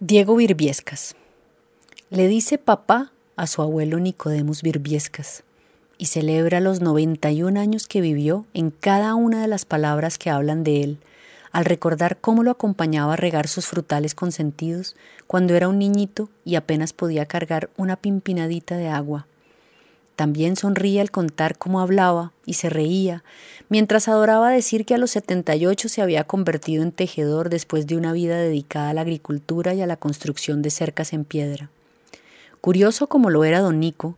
Diego Virbiescas. Le dice papá a su abuelo Nicodemus Virbiescas y celebra los 91 años que vivió en cada una de las palabras que hablan de él, al recordar cómo lo acompañaba a regar sus frutales consentidos cuando era un niñito y apenas podía cargar una pimpinadita de agua. También sonría al contar cómo hablaba y se reía, mientras adoraba decir que a los 78 se había convertido en tejedor después de una vida dedicada a la agricultura y a la construcción de cercas en piedra. Curioso como lo era don Nico,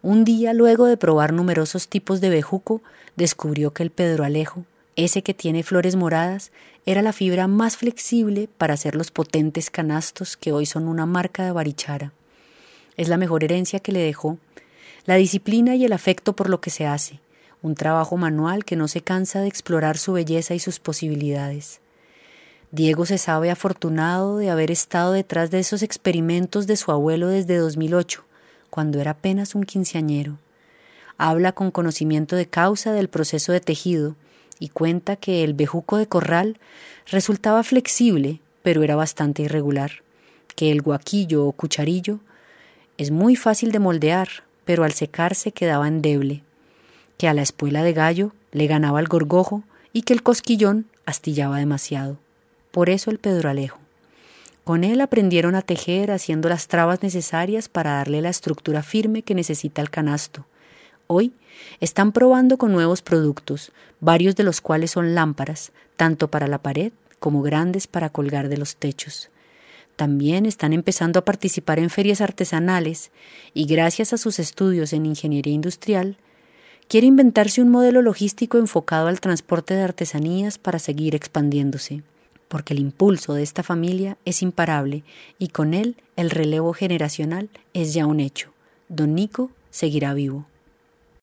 un día luego de probar numerosos tipos de bejuco, descubrió que el Pedro Alejo, ese que tiene flores moradas, era la fibra más flexible para hacer los potentes canastos que hoy son una marca de barichara. Es la mejor herencia que le dejó la disciplina y el afecto por lo que se hace, un trabajo manual que no se cansa de explorar su belleza y sus posibilidades. Diego se sabe afortunado de haber estado detrás de esos experimentos de su abuelo desde 2008, cuando era apenas un quinceañero. Habla con conocimiento de causa del proceso de tejido y cuenta que el bejuco de corral resultaba flexible, pero era bastante irregular, que el guaquillo o cucharillo es muy fácil de moldear, pero al secarse quedaba endeble, que a la espuela de gallo le ganaba el gorgojo y que el cosquillón astillaba demasiado. Por eso el pedralejo. Con él aprendieron a tejer haciendo las trabas necesarias para darle la estructura firme que necesita el canasto. Hoy están probando con nuevos productos, varios de los cuales son lámparas, tanto para la pared como grandes para colgar de los techos. También están empezando a participar en ferias artesanales y gracias a sus estudios en ingeniería industrial, quiere inventarse un modelo logístico enfocado al transporte de artesanías para seguir expandiéndose, porque el impulso de esta familia es imparable y con él el relevo generacional es ya un hecho. Don Nico seguirá vivo.